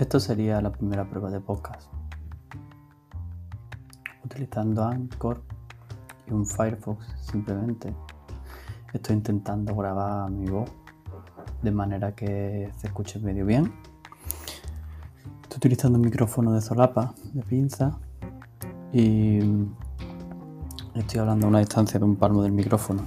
Esto sería la primera prueba de podcast. Utilizando Anchor y un Firefox simplemente. Estoy intentando grabar mi voz de manera que se escuche medio bien. Estoy utilizando un micrófono de solapa, de pinza, y estoy hablando a una distancia de un palmo del micrófono.